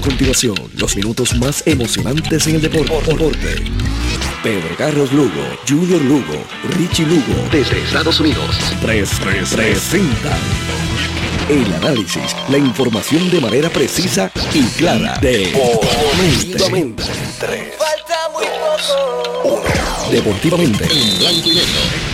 A continuación, los minutos más emocionantes en el deporte. Pedro Carlos Lugo, Junior Lugo, Richie Lugo, desde Estados Unidos. 3, 3, presentan el análisis, la información de manera precisa y clara. Deportivamente. 3, Falta muy poco. 1. Deportivamente. En blanco y negro.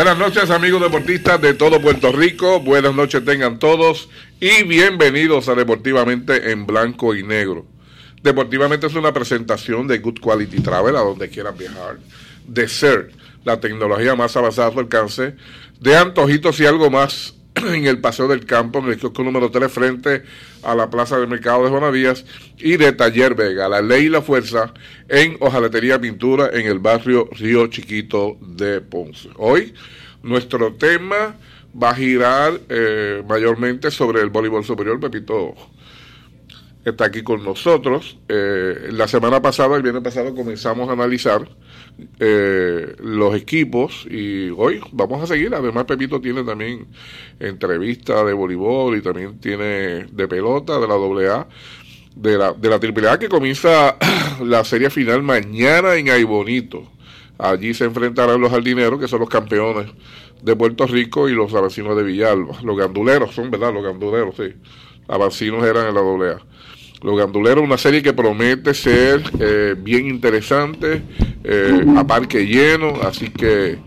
Buenas noches amigos deportistas de todo Puerto Rico, buenas noches tengan todos y bienvenidos a Deportivamente en Blanco y Negro. Deportivamente es una presentación de Good Quality Travel a donde quieran viajar, de ser la tecnología más avanzada a su alcance, de antojitos y algo más en el Paseo del Campo, en el kiosco número 3 frente a la Plaza del Mercado de Juana Díaz y de Taller Vega, la ley y la fuerza en Hojaletería Pintura en el barrio Río Chiquito de Ponce. Hoy nuestro tema va a girar eh, mayormente sobre el voleibol superior. Pepito está aquí con nosotros. Eh, la semana pasada, el viernes pasado, comenzamos a analizar eh, los equipos y hoy vamos a seguir. Además, Pepito tiene también entrevista de voleibol y también tiene de pelota de la AA. De la, de la AAA que comienza la serie final mañana en Aibonito. Allí se enfrentarán los jardineros, que son los campeones de Puerto Rico, y los vecinos de Villalba. Los ganduleros son, ¿verdad? Los ganduleros, sí. Abancinos eran en la AA. Los Ganduleros, una serie que promete ser eh, bien interesante, eh, a parque lleno, así que,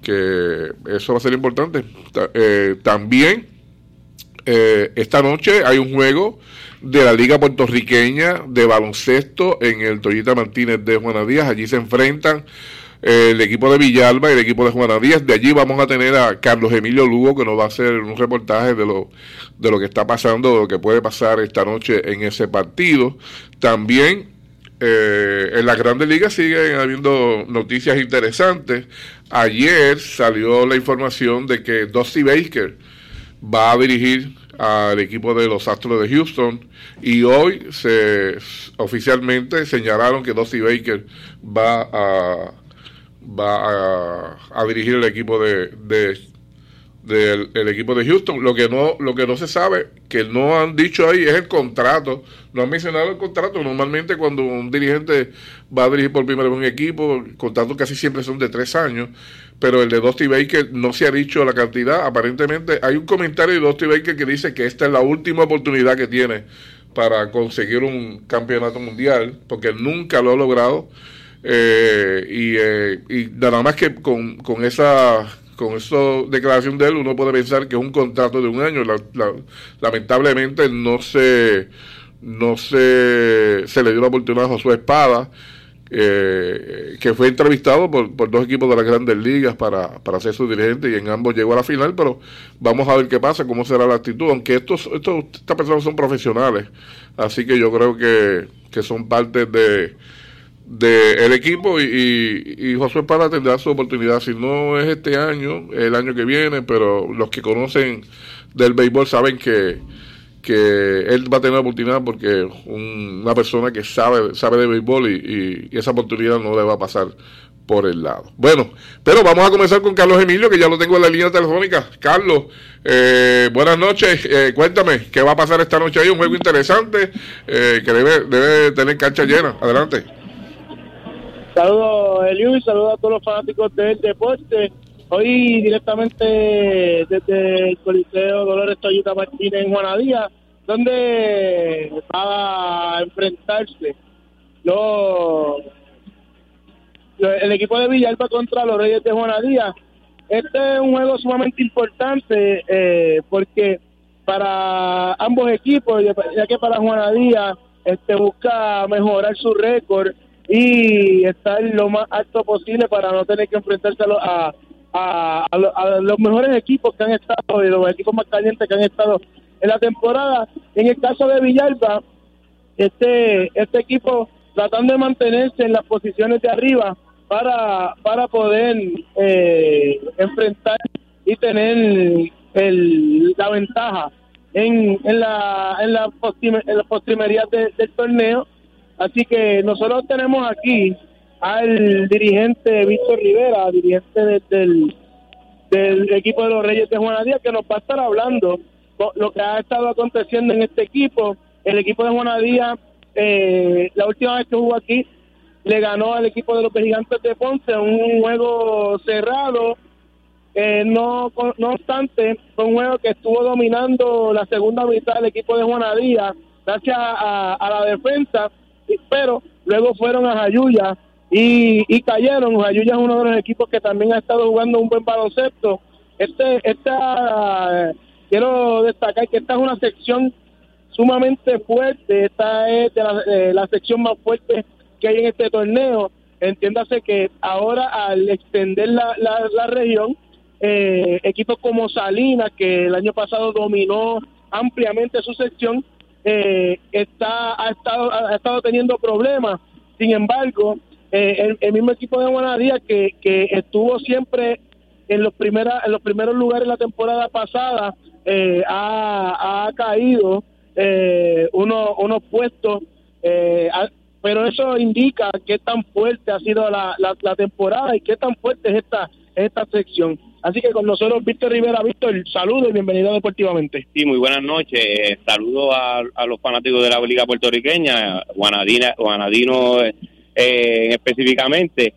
que eso va a ser importante. Eh, también esta noche hay un juego de la Liga Puertorriqueña de baloncesto en el Toyita Martínez de Juana Díaz. Allí se enfrentan el equipo de Villalba y el equipo de Juana Díaz. De allí vamos a tener a Carlos Emilio Lugo, que nos va a hacer un reportaje de lo, de lo que está pasando, de lo que puede pasar esta noche en ese partido. También eh, en las grandes ligas siguen habiendo noticias interesantes. Ayer salió la información de que Dusty Baker va a dirigir al equipo de los Astros de Houston y hoy se oficialmente señalaron que Dusty Baker va a va a, dirigir el equipo de, del el equipo de Houston. Lo que no lo que no se sabe, que no han dicho ahí, es el contrato. No han mencionado el contrato. Normalmente cuando un dirigente va a dirigir por primera vez un equipo, contratos casi siempre son de tres años. Pero el de Dusty Baker no se ha dicho la cantidad. Aparentemente hay un comentario de Dusty Baker que dice que esta es la última oportunidad que tiene para conseguir un campeonato mundial, porque nunca lo ha logrado. Eh, y, eh, y, nada más que con, con esa con esa declaración de él uno puede pensar que es un contrato de un año. Lamentablemente no se no se, se le dio la oportunidad a Josué Espada eh, que fue entrevistado por, por, dos equipos de las grandes ligas para, para ser su dirigente y en ambos llegó a la final, pero vamos a ver qué pasa, cómo será la actitud, aunque estos, estos estas personas son profesionales, así que yo creo que, que son parte de, del equipo y, y, Josué Para tendrá su oportunidad, si no es este año, el año que viene, pero los que conocen del béisbol saben que, que él va a tener oportunidad porque una persona que sabe, sabe de béisbol y, esa oportunidad no le va a pasar por el lado. Bueno, pero vamos a comenzar con Carlos Emilio, que ya lo tengo en la línea telefónica. Carlos, eh, buenas noches. Eh, cuéntame, ¿qué va a pasar esta noche ahí? Un juego interesante eh, que debe, debe tener cancha llena. Adelante. Saludos, Eliu, y saludos a todos los fanáticos del deporte. Hoy directamente desde el Coliseo Dolores Toyita Martínez en Juanadía, donde va a enfrentarse los, el equipo de Villalba contra los Reyes de Juanadía. Este es un juego sumamente importante eh, porque para ambos equipos, ya que para Juanadía este, busca mejorar su récord y estar lo más alto posible para no tener que enfrentarse a, a, a, los mejores equipos que han estado y los equipos más calientes que han estado en la temporada. En el caso de Villalba, este, este equipo tratando de mantenerse en las posiciones de arriba para, para poder eh, enfrentar y tener el, la ventaja en, en la en la, postrimería del torneo Así que nosotros tenemos aquí al dirigente Víctor Rivera, dirigente del, del equipo de los Reyes de Juanadía, que nos va a estar hablando lo que ha estado aconteciendo en este equipo. El equipo de Juanadía, eh, la última vez que jugó aquí, le ganó al equipo de los Gigantes de Ponce un juego cerrado. Eh, no, no obstante, fue un juego que estuvo dominando la segunda mitad del equipo de Juanadía, gracias a la defensa pero luego fueron a Jayuya y, cayeron. Jayuya es uno de los equipos que también ha estado jugando un buen baloncesto. Este, esta, quiero destacar que esta es una sección sumamente fuerte, esta es de la, la sección más fuerte que hay en este torneo. Entiéndase que ahora al extender la, la, la región, eh, equipos como Salinas, que el año pasado dominó ampliamente su sección, eh, está ha estado ha estado teniendo problemas. Sin embargo, eh, el, mismo equipo de Guanadía que, que estuvo siempre en los primeras en los primeros lugares la temporada pasada eh, ha, ha, caído eh, unos unos puestos eh, pero eso indica qué tan fuerte ha sido la, la, la temporada y qué tan fuerte es esta esta sección Así que con nosotros, Víctor Rivera, Víctor, saludo y bienvenido deportivamente. Sí, muy buenas noches. Saludos a, los fanáticos de la Liga Puertorriqueña, Guanadina, Guanadino eh, específicamente.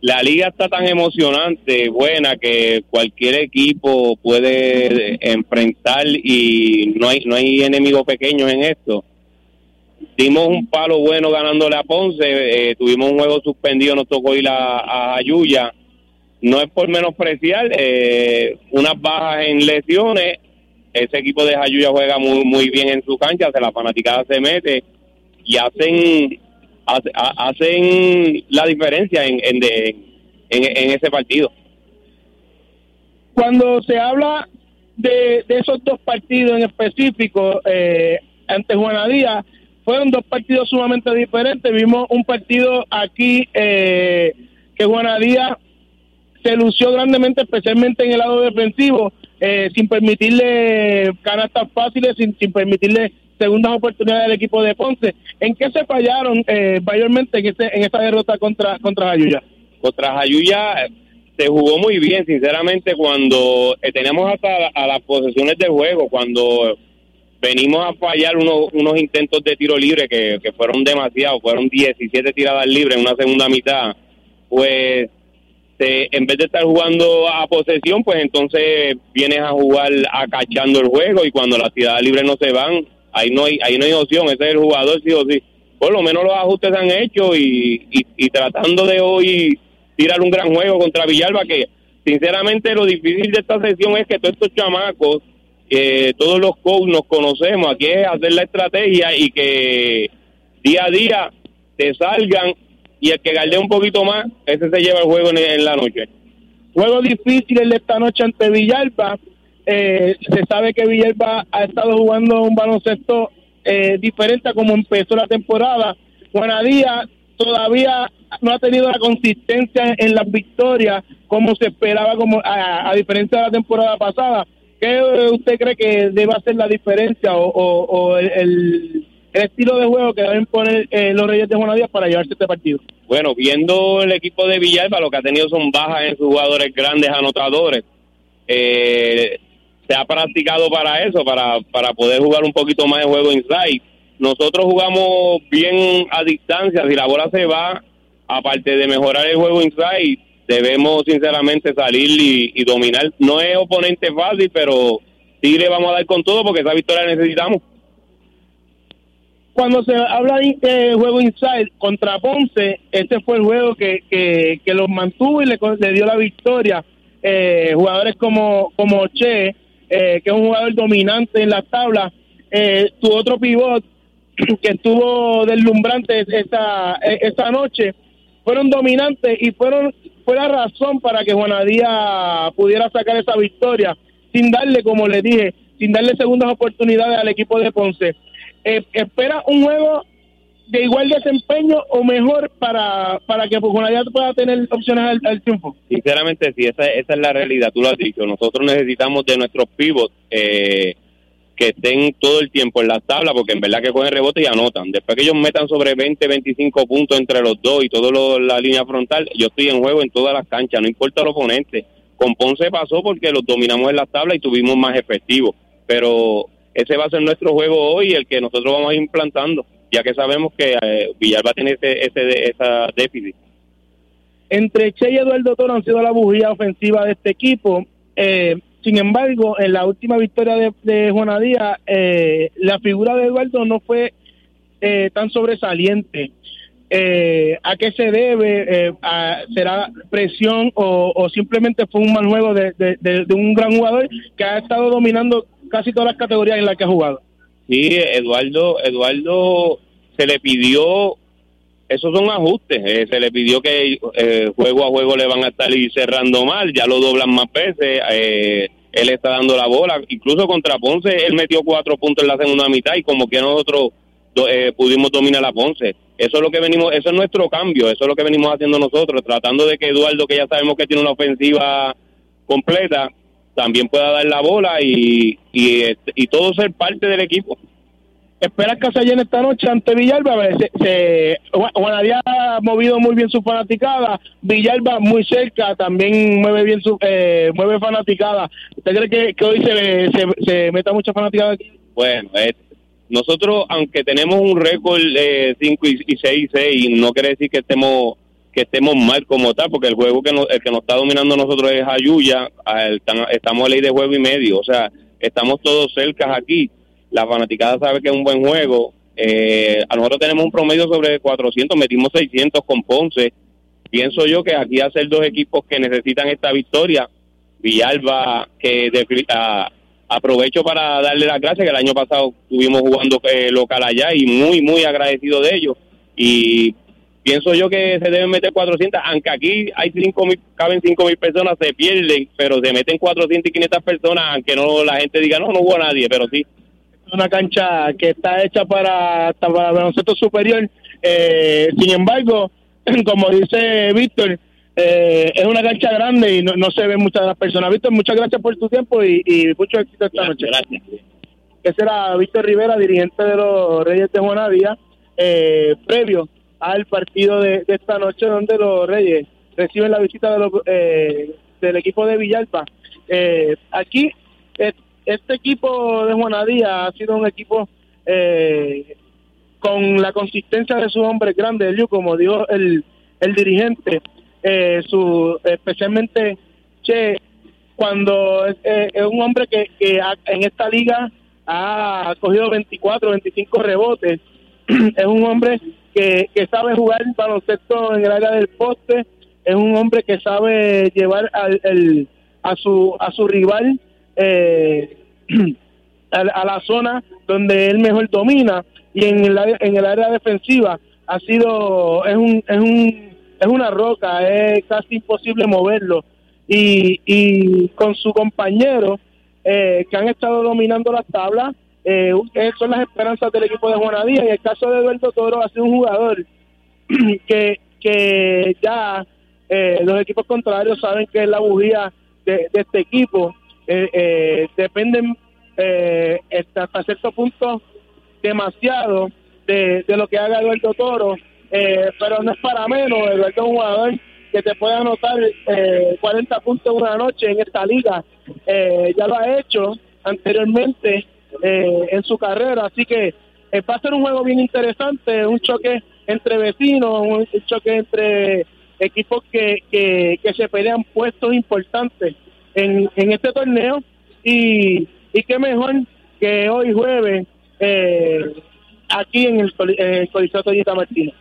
La liga está tan emocionante, buena, que cualquier equipo puede enfrentar y no hay, no hay enemigos pequeños en esto. Dimos un palo bueno ganándole a Ponce, eh, tuvimos un juego suspendido, nos tocó ir a, a Ayuya no es por menospreciar, eh, unas bajas en lesiones, ese equipo de Jayuya juega muy muy bien en su cancha, se la fanaticada se mete y hacen hacen la diferencia en, en, en, ese partido. Cuando se habla de, de esos dos partidos en específico, eh, ante Juana Díaz, fueron dos partidos sumamente diferentes. Vimos un partido aquí eh, que Juana Díaz se lució grandemente, especialmente en el lado defensivo, eh, sin permitirle canastas fáciles, sin, permitirle segundas oportunidades al equipo de Ponce. ¿En qué se fallaron eh, mayormente en, este, en esta derrota contra, contra Jayuya? Contra Jayuya eh, se jugó muy bien, sinceramente, cuando eh, tenemos hasta a las posesiones del juego, cuando venimos a fallar unos, unos intentos de tiro libre que, que fueron demasiados, fueron 17 tiradas libres en una segunda mitad, pues este, en vez de estar jugando a posesión, pues entonces vienes a jugar acachando el juego y cuando las ciudades libres no se van, ahí no hay, ahí no hay opción, ese es el jugador sí o sí. Por lo menos los ajustes se han hecho y, y, tratando de hoy tirar un gran juego contra Villalba, que sinceramente lo difícil de esta sesión es que todos estos chamacos, eh, todos los coaches nos conocemos, aquí es hacer la estrategia y que día a día te salgan y el que galdea un poquito más, ese se lleva el juego en, la noche. Juego difícil el de esta noche ante Villalba. Eh, se sabe que Villalba ha estado jugando un baloncesto eh, diferente a como empezó la temporada. Juanadía todavía no ha tenido la consistencia en las victorias como se esperaba, como a, diferencia de la temporada pasada. ¿Qué usted cree que debe hacer la diferencia o, el, el estilo de juego que deben poner eh, los Reyes de Juanadía para llevarse este partido? Bueno, viendo el equipo de Villalba, lo que ha tenido son bajas en sus jugadores grandes anotadores. Eh, se ha practicado para eso, para, para poder jugar un poquito más de juego inside. Nosotros jugamos bien a distancia, si la bola se va, aparte de mejorar el juego inside, debemos sinceramente salir y, y dominar. No es oponente fácil, pero sí le vamos a dar con todo porque esa victoria necesitamos cuando se habla de juego inside contra Ponce, este fue el juego que, que, los mantuvo y le, dio la victoria. Eh, jugadores como, como Che, eh, que es un jugador dominante en la tabla, eh, tu otro pivot que estuvo deslumbrante esta, esta noche, fueron dominantes y fueron fue la razón para que Juanadía pudiera sacar esa victoria, sin darle, como le dije, sin darle segundas oportunidades al equipo de Ponce eh, espera un juego de igual desempeño o mejor para, para que Pujonayá pueda tener opciones al, triunfo? Sinceramente, sí, esa, esa es la realidad, tú lo has dicho. Nosotros necesitamos de nuestros pivots eh, que estén todo el tiempo en la tabla, porque en verdad que cogen rebote y anotan. Después que ellos metan sobre 20, 25 puntos entre los dos y toda la línea frontal, yo estoy en juego en todas las canchas, no importa el oponente. Con Ponce pasó porque los dominamos en la tabla y tuvimos más efectivos, pero ese va a ser nuestro juego hoy, el que nosotros vamos a ir implantando, ya que sabemos que eh, Villalba tiene ese, ese esa déficit. Entre Che y Eduardo Toro han sido la bujía ofensiva de este equipo. Eh, sin embargo, en la última victoria de, de Juanadía, eh, la figura de Eduardo no fue tan sobresaliente. Eh, ¿A qué se debe? Eh, ¿Será presión o, simplemente fue un mal juego de, un gran jugador que ha estado dominando casi todas las categorías en las que ha jugado? Sí, Eduardo, Eduardo se le pidió, esos son ajustes, eh, se le pidió que eh, juego a juego le van a estar cerrando mal, ya lo doblan más veces, eh, él está dando la bola, incluso contra Ponce, él metió cuatro puntos en la segunda mitad y como que nosotros pudimos dominar a Ponce. Eso es lo que venimos, eso es nuestro cambio, eso es lo que venimos haciendo nosotros, tratando de que Eduardo, que ya sabemos que tiene una ofensiva completa, también pueda dar la bola y, y, y todo ser parte del equipo. ¿Esperas que se llene esta noche ante Villalba? Se, se, Juanadía ha movido muy bien su fanaticada, Villalba muy cerca, también mueve bien su eh, mueve fanaticada. ¿Usted cree que, hoy se, se, meta mucha fanaticada aquí? Bueno, nosotros, aunque tenemos un récord de 5 y 6 y 6, no quiere decir que estemos que estemos mal como tal, porque el juego que el que nos está dominando nosotros es Ayuya, estamos a ley de juego y medio, o sea, estamos todos cerca aquí la fanaticada sabe que es un buen juego. Eh, a nosotros tenemos un promedio sobre 400, metimos 600 con Ponce. Pienso yo que aquí hacer dos equipos que necesitan esta victoria. Villalba, que de, aprovecho para darle las gracias, que el año pasado estuvimos jugando eh, local allá y muy, muy agradecido de ellos. Y pienso yo que se deben meter 400, aunque aquí hay cinco mil, caben 5 mil personas, se pierden, pero se meten 400 y 500 personas, aunque no la gente diga, no, no hubo nadie, pero sí, una cancha que está hecha para, para baloncesto superior. Eh, sin embargo, como dice Víctor, eh, es una cancha grande y no, se ven muchas de las personas. Víctor, muchas gracias por tu tiempo y, mucho éxito esta noche. Gracias. Ese era Víctor Rivera, dirigente de los Reyes de Juanadía, eh, previo al partido de, esta noche donde los Reyes reciben la visita de los, del equipo de Villalpa. aquí este equipo de Juanadía ha sido un equipo eh, con la consistencia de sus hombres grandes, como dijo el, el dirigente, eh, su, especialmente Che, cuando es, eh, un hombre que, que en esta liga ha cogido 24, 25 rebotes, es un hombre que, que sabe jugar baloncesto en el área del poste, es un hombre que sabe llevar al, el, a su a su rival eh, a, la zona donde él mejor domina y en el, en el área defensiva ha sido es un es un es una roca es casi imposible moverlo. Y, y con su compañero eh, que han estado dominando las tablas eh, son las esperanzas del equipo de Juanadía. Y el caso de Eduardo Toro ha sido un jugador que que ya eh, los equipos contrarios saben que es la bujía de este equipo. Eh, eh, dependen eh, hasta cierto punto demasiado de, lo que haga Eduardo Toro, eh, pero no es para menos, Eduardo es un jugador que te puede anotar 40 puntos una noche en esta liga, ya lo ha hecho anteriormente en su carrera, así que va a ser un juego bien interesante, un choque entre vecinos, un choque entre equipos que, que, que se pelean puestos importantes en, en este torneo y, y qué mejor que hoy jueves eh, aquí en el, en Coliseo Toyita Martínez.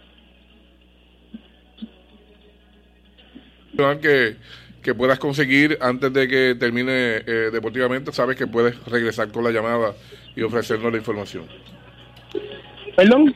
Que, que puedas conseguir antes de que termine eh, deportivamente, sabes que puedes regresar con la llamada y ofrecernos la información. ¿Perdón?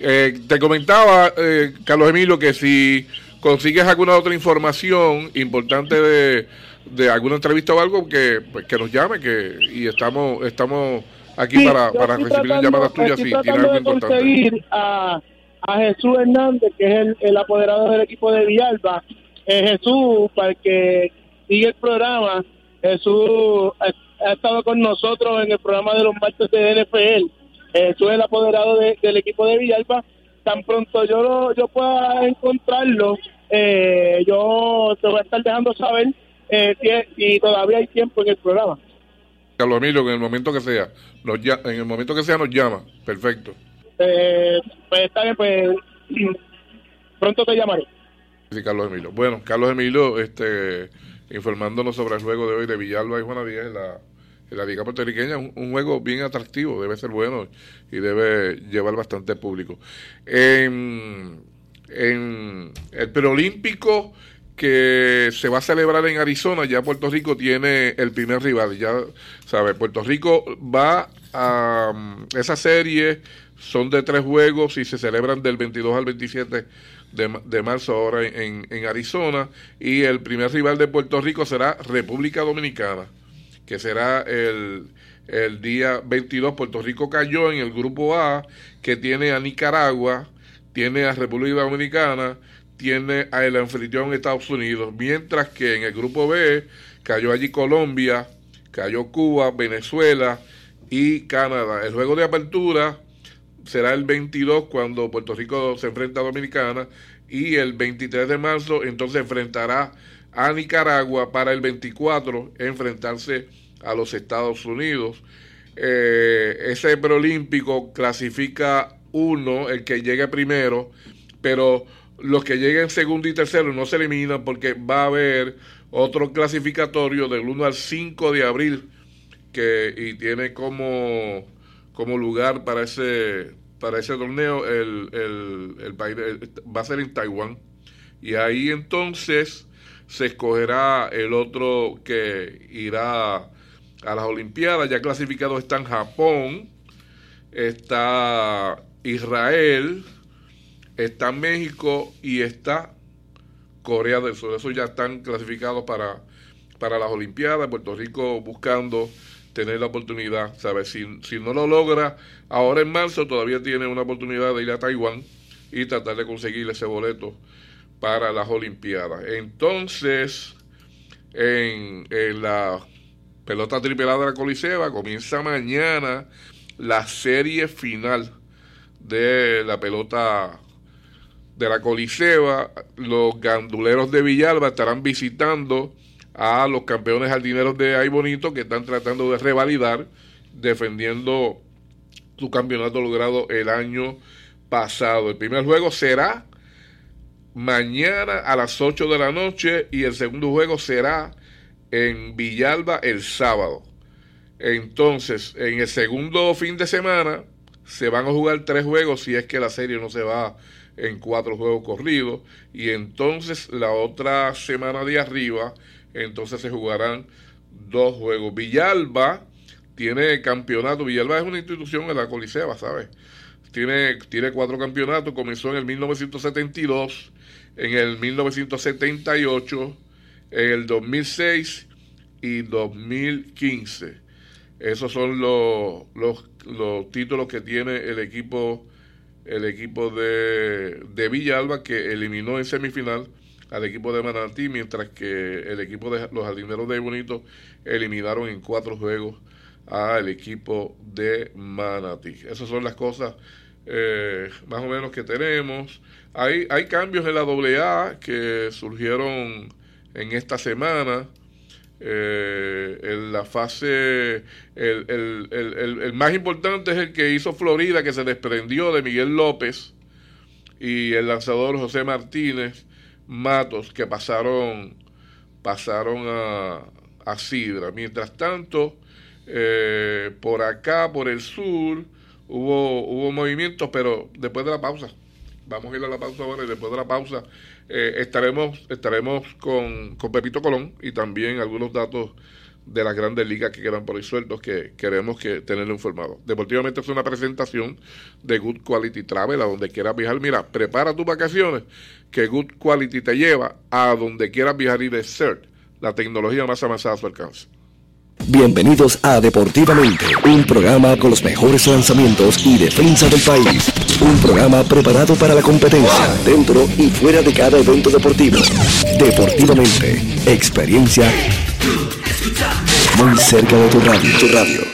Eh, te comentaba, eh, Carlos Emilio, que si consigues alguna otra información importante de, de alguna entrevista o algo, que, pues, que nos llame que y estamos estamos aquí para, para recibir llamadas tuyas si tiene algo importante. conseguir a, a Jesús Hernández, que es el, el apoderado del equipo de Villalba. Eh, Jesús, para que sigue el programa, Jesús ha, estado con nosotros en el programa de los martes de NFL. Jesús es el apoderado del equipo de Villalba. Tan pronto yo lo, yo pueda encontrarlo, eh, yo te voy a estar dejando saber eh, y todavía hay tiempo en el programa. Carlos Emilio, en el momento que sea, nos en el momento que sea nos llama, perfecto. Eh, pues está bien, pues pronto te llamaré. Sí, Carlos Emilio. Bueno, Carlos Emilio, este, informándonos sobre el juego de hoy de Villalba y Juana Díaz en la, en la Liga Puertorriqueña, un, un, juego bien atractivo, debe ser bueno y debe llevar bastante público. Eh, en el preolímpico que se va a celebrar en Arizona, ya Puerto Rico tiene el primer rival, ya sabe, Puerto Rico va a um, esa serie, son de tres juegos y se celebran del 22 al 27 de, marzo ahora en, en, Arizona y el primer rival de Puerto Rico será República Dominicana, que será el, el día 22. Puerto Rico cayó en el grupo A, que tiene a Nicaragua, tiene a República Dominicana, tiene a el anfitrión Estados Unidos, mientras que en el grupo B cayó allí Colombia, cayó Cuba, Venezuela y Canadá. El juego de apertura será el 22 cuando Puerto Rico se enfrenta a Dominicana y el 23 de marzo entonces enfrentará a Nicaragua para el 24 enfrentarse a los Estados Unidos. Eh, ese preolímpico clasifica uno, el que llegue primero, pero los que lleguen segundo y tercero no se eliminan porque va a haber otro clasificatorio del 1 al 5 de abril que y tiene como, como lugar para ese para ese torneo el, el, país va a ser en Taiwán y ahí entonces se escogerá el otro que irá a las Olimpiadas ya clasificado están Japón está Israel está México y está Corea del Sur. Esos ya están clasificados para, para las Olimpiadas. Puerto Rico buscando tener la oportunidad, ¿sabes? Si, si no lo logra ahora en marzo, todavía tiene una oportunidad de ir a Taiwán y tratar de conseguir ese boleto para las Olimpiadas. Entonces, en, en la pelota tripelada de la Coliseba comienza mañana la serie final de la pelota de la Coliseba, los ganduleros de Villalba estarán visitando a los campeones jardineros de Ay Bonito que están tratando de revalidar, defendiendo su campeonato logrado el año pasado. El primer juego será mañana a las 8 de la noche y el segundo juego será en Villalba el sábado. Entonces, en el segundo fin de semana se van a jugar tres juegos si es que la serie no se va en cuatro juegos corridos y entonces la otra semana de arriba entonces se jugarán dos juegos. Villalba tiene campeonato, Villalba es una institución en la Coliseba, ¿sabes? Tiene, tiene cuatro campeonatos, comenzó en el 1972, en el 1978, en el 2006 y 2015. Esos son los, los, los títulos que tiene el equipo el equipo de, de Villalba que eliminó en semifinal al equipo de Manatí, mientras que el equipo de los jardineros de Bonito eliminaron en cuatro juegos al equipo de Manatí. Esas son las cosas eh, más o menos que tenemos. Hay, hay cambios en la AA que surgieron en esta semana. Eh, en la fase, el, el, más importante es el que hizo Florida, que se desprendió de Miguel López y el lanzador José Martínez Matos, que pasaron, pasaron a, a Sidra. Mientras tanto, eh, por acá, por el sur, hubo, hubo movimientos, pero después de la pausa. Vamos a ir a la pausa ahora y después de la pausa eh, estaremos estaremos con, con, Pepito Colón y también algunos datos de las grandes ligas que quedan por ahí sueltos que queremos que tenerlo informado. Deportivamente es una presentación de Good Quality Travel a donde quieras viajar. Mira, prepara tus vacaciones que Good Quality te lleva a donde quieras viajar y de CERT, la tecnología más avanzada a su alcance. Bienvenidos a Deportivamente, un programa con los mejores lanzamientos y defensa del país. Un programa preparado para la competencia, dentro y fuera de cada evento deportivo. Deportivamente, experiencia muy cerca de tu radio. Tu radio.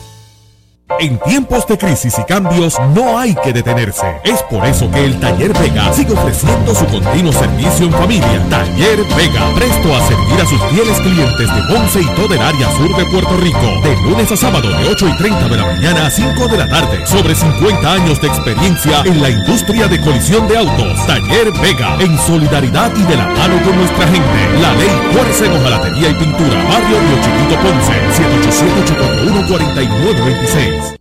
En tiempos de crisis y cambios no hay que detenerse. Es por eso que el Taller Vega sigue ofreciendo su continuo servicio en familia. Taller Vega, presto a servir a sus fieles clientes de Ponce y todo el área sur de Puerto Rico. De lunes a sábado de 8 y 30 de la mañana a 5 de la tarde. Sobre 50 años de experiencia en la industria de colisión de autos. Taller Vega, en solidaridad y de la mano con nuestra gente. La ley fuerza en hojalatería y pintura. Barrio Río Chiquito Ponce. 787-841-4926.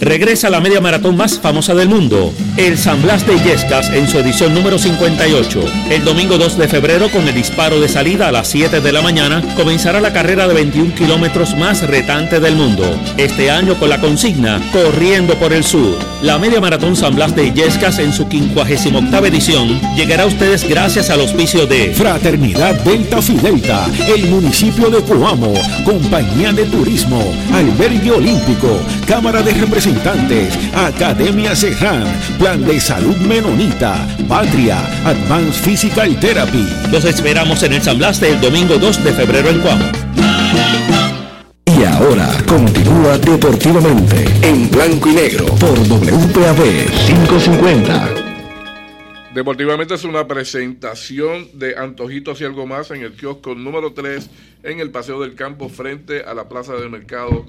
Regresa la media maratón más famosa del mundo, el San Blas de Illescas en su edición número 58. El domingo 2 de febrero, con el disparo de salida a las 7 de la mañana, comenzará la carrera de 21 kilómetros más retante del mundo. Este año con la consigna Corriendo por el Sur. La media maratón San Blas de Illescas en su 58 edición llegará a ustedes gracias al auspicio de Fraternidad Delta Fidelta, el municipio de Coamo, Compañía de Turismo, Albergue Olímpico, Cámara de Representantes Academia Serran, Plan de Salud Menonita, Patria, Advanced Physical Therapy. Los esperamos en el San Blas el domingo 2 de febrero en Cuamo. Y ahora continúa deportivamente en blanco y negro por WPAB 550. Deportivamente es una presentación de Antojitos y algo más en el kiosco número 3 en el Paseo del Campo frente a la Plaza del Mercado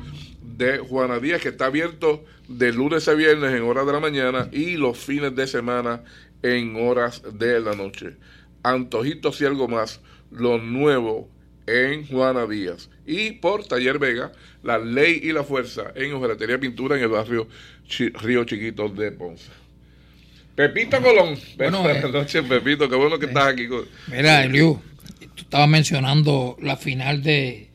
de Juana Díaz, que está abierto de lunes a viernes en horas de la mañana y los fines de semana en horas de la noche. Antojitos y algo más, lo nuevo en Juana Díaz. Y por Taller Vega, la ley y la fuerza en Ojeratería Pintura en el barrio Río Chiquito de Ponce. Pepito Colón. Buenas eh, noches, Pepito. Qué bueno que estás aquí. Mira, Eliu, tú estabas mencionando la final de,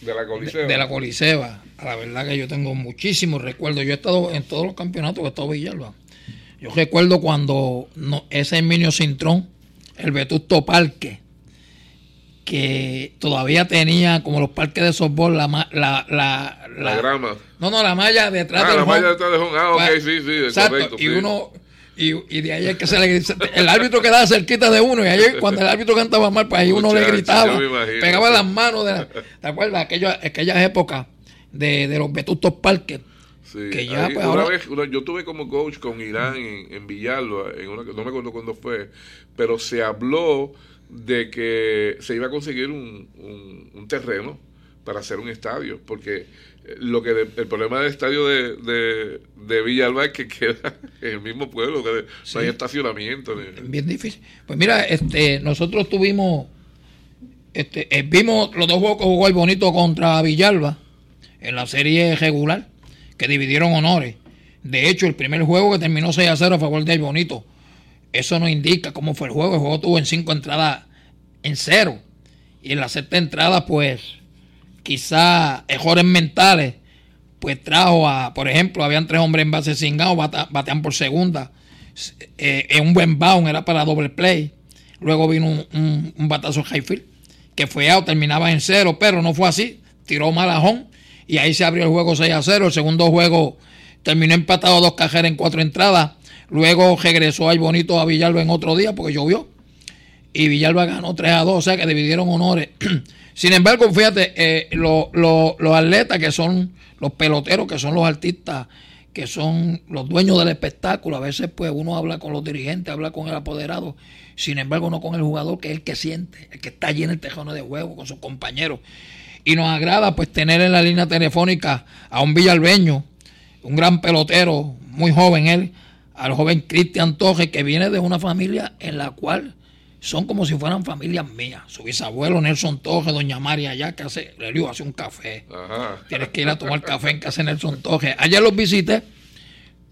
de la Coliseba. De, la Coliseba. La verdad que yo tengo muchísimos recuerdos. Yo he estado en todos los campeonatos que he estado Villalba. Yo recuerdo cuando no, ese Herminio Cintrón, el Vetusto Parque, que todavía tenía como los parques de softball la, la, la, la, grama. No, no, la malla detrás ah, la malla detrás de Ah, ok, pues, sí, sí, exacto. y uno y, y, de ahí es que se le el árbitro quedaba cerquita de uno y ahí cuando el árbitro cantaba mal pues ahí uno le gritaba pegaba las manos de ¿te acuerdas? Aquello, aquellas épocas de, de los vetustos parques Sí, que ya, pues, una vez, yo tuve como coach con Irán en, en Villalba, en una, no me acuerdo cuándo fue, pero se habló de que se iba a conseguir un, un, un terreno para hacer un estadio, porque lo que el problema del estadio de, de, de, Villalba es que queda en el mismo pueblo, que no hay estacionamiento. Bien difícil. Pues mira, este, nosotros tuvimos, este, eh, vimos los dos juegos que jugó el Bonito contra Villalba en la serie regular, que dividieron honores. De hecho, el primer juego que terminó 6 a 0 a favor del Bonito, eso no indica cómo fue el juego. El juego tuvo en cinco entradas en cero. Y en la sexta entrada, pues quizá errores mentales, pues trajo a, por ejemplo, habían tres hombres en base cingados, batean por segunda. Eh, en un buen bound era para doble play. Luego vino un, batazo Highfield, que fue out, terminaba en cero, pero no fue así. Tiró malajón y ahí se abrió el juego 6 a 0. El segundo juego terminó empatado dos cajeras en cuatro entradas. Luego regresó al bonito a Villalba en otro día porque llovió. Y Villalba ganó 3 a 2, o sea que dividieron honores Sin embargo, fíjate, eh, los atletas que son los peloteros, que son los artistas, que son los dueños del espectáculo, a veces pues uno habla con los dirigentes, habla con el apoderado, sin embargo no con el jugador que es el que siente, el que está allí en el tejano de juego con sus compañeros. Y nos agrada pues tener en la línea telefónica a un villalbeño, un gran pelotero, muy joven él, al joven Cristian Torres, que viene de una familia en la cual son como si fueran familias mías. Su bisabuelo Nelson Toje, doña María allá que hace, le hace un café. Tienes que ir a tomar café en casa de Nelson Toje. Ayer los visité.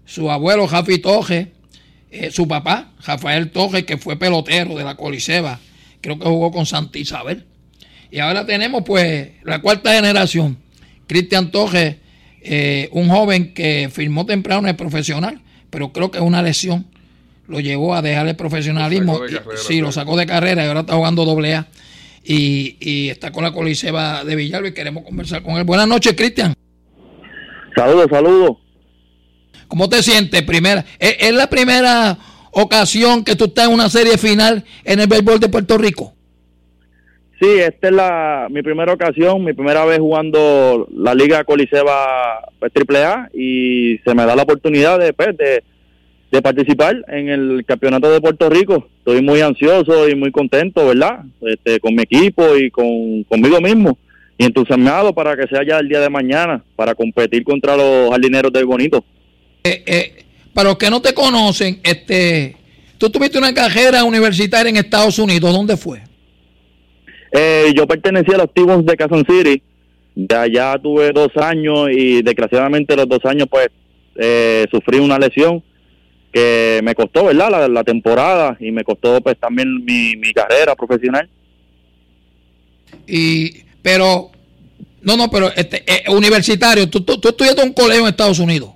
Su abuelo Jafi Toje, eh, su papá Rafael Toje, que fue pelotero de la Coliseba, creo que jugó con Santa Isabel. Y ahora tenemos pues la cuarta generación. Cristian Toje, eh, un joven que firmó temprano el profesional, pero creo que es una lesión lo llevó a dejar el profesionalismo. sí, lo sacó de carrera y ahora está jugando doble A. Y, está con la Coliseba de Villalba y queremos conversar con él. Buenas noches, Cristian. Saludos, saludos. ¿Cómo te sientes? Primera, ¿es, es la primera ocasión que tú estás en una serie final en el béisbol de Puerto Rico? Sí, esta es la, mi primera ocasión, mi primera vez jugando la Liga Coliseba pues, AAA y se me da la oportunidad de, pues, de, de participar en el Campeonato de Puerto Rico. Estoy muy ansioso y muy contento, ¿verdad? Este, con mi equipo y con, conmigo mismo. Y entusiasmado para que sea ya el día de mañana, para competir contra los jardineros del Bonito. Eh, eh, para los que no te conocen, este, tú tuviste una carrera universitaria en Estados Unidos. ¿Dónde fue? Eh, yo pertenecí a los T-Bones de Kansas City. De allá tuve dos años y desgraciadamente los dos años pues eh, sufrí una lesión que me costó, ¿verdad? La, la temporada y me costó pues también mi, mi carrera profesional. Y, pero, no, no, pero este, eh, universitario, tú, tú, tú estudiaste en un colegio en Estados Unidos.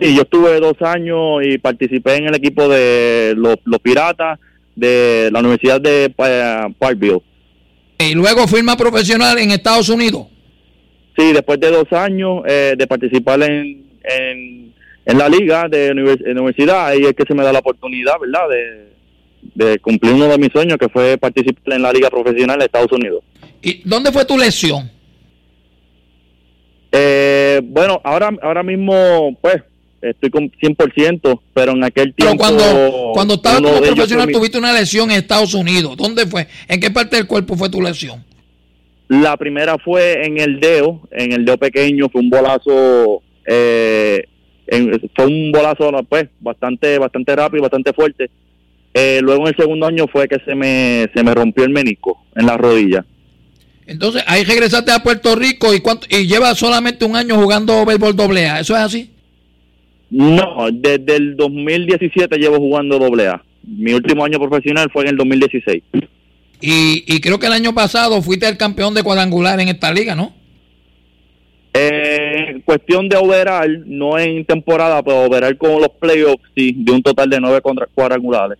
Sí, yo estuve dos años y participé en el equipo de los, los Piratas de la Universidad de Pa- Parkville. Y luego firma profesional en Estados Unidos. Sí, después de dos años eh, de participar en, en, en la liga de univers- universidad, ahí es que se me da la oportunidad, ¿verdad?, de, de cumplir uno de mis sueños, que fue participar en la liga profesional de Estados Unidos. ¿Y dónde fue tu lesión? Eh, bueno, ahora ahora mismo, pues, estoy con 100%, pero en aquel Pero tiempo... cuando, cuando estabas como profesional tuviste una lesión en Estados Unidos. ¿Dónde fue? ¿En qué parte del cuerpo fue tu lesión? La primera fue en el dedo, en el dedo pequeño, fue un bolazo, eh, en- fue un bolazo pues bastante bastante rápido, bastante fuerte. Eh, luego en el segundo año fue que se me se me rompió el menisco en la rodilla. Entonces ahí regresaste a Puerto Rico y cuánto, y llevas solamente un año jugando béisbol doble A. ¿Eso es así? No, desde el 2017 llevo jugando doble A. Mi último año profesional fue en el 2016. Y, y creo que el año pasado fuiste el campeón de cuadrangular en esta liga, ¿no? Eh, cuestión de overall, no en temporada, pero overall con los playoffs, sí, de un total de nueve contra- cuadrangulares.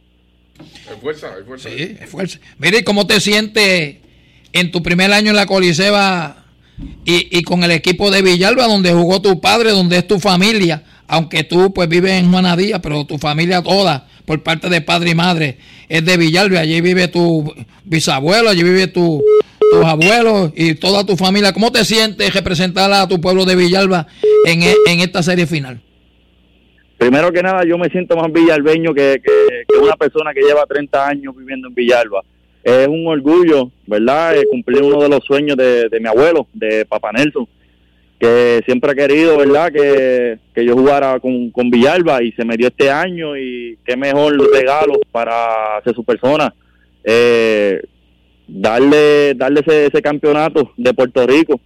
Hay fuerza, hay fuerza. Sí, es fuerza. Mire, ¿y cómo te sientes en tu primer año en la Coliseba y, y con el equipo de Villalba, donde jugó tu padre, donde es tu familia? Aunque tú pues vives en Juanadía, pero tu familia toda, por parte de padre y madre, es de Villalba. Allí vive tu bisabuelo, allí vive tu, tus abuelos y toda tu familia. ¿Cómo te sientes representar a tu pueblo de Villalba en, e- en esta serie final? Primero que nada, yo me siento más villalbeño que, que- que una persona que lleva 30 años viviendo en Villalba. Es un orgullo, ¿verdad? Eh, cumplir uno de los sueños de, de mi abuelo, de Papá Nelson, que siempre ha querido, ¿verdad? Que, que yo jugara con, con Villalba y se me dio este año y qué mejor regalo para hacer su persona. Eh, darle darle ese, ese campeonato de Puerto Rico,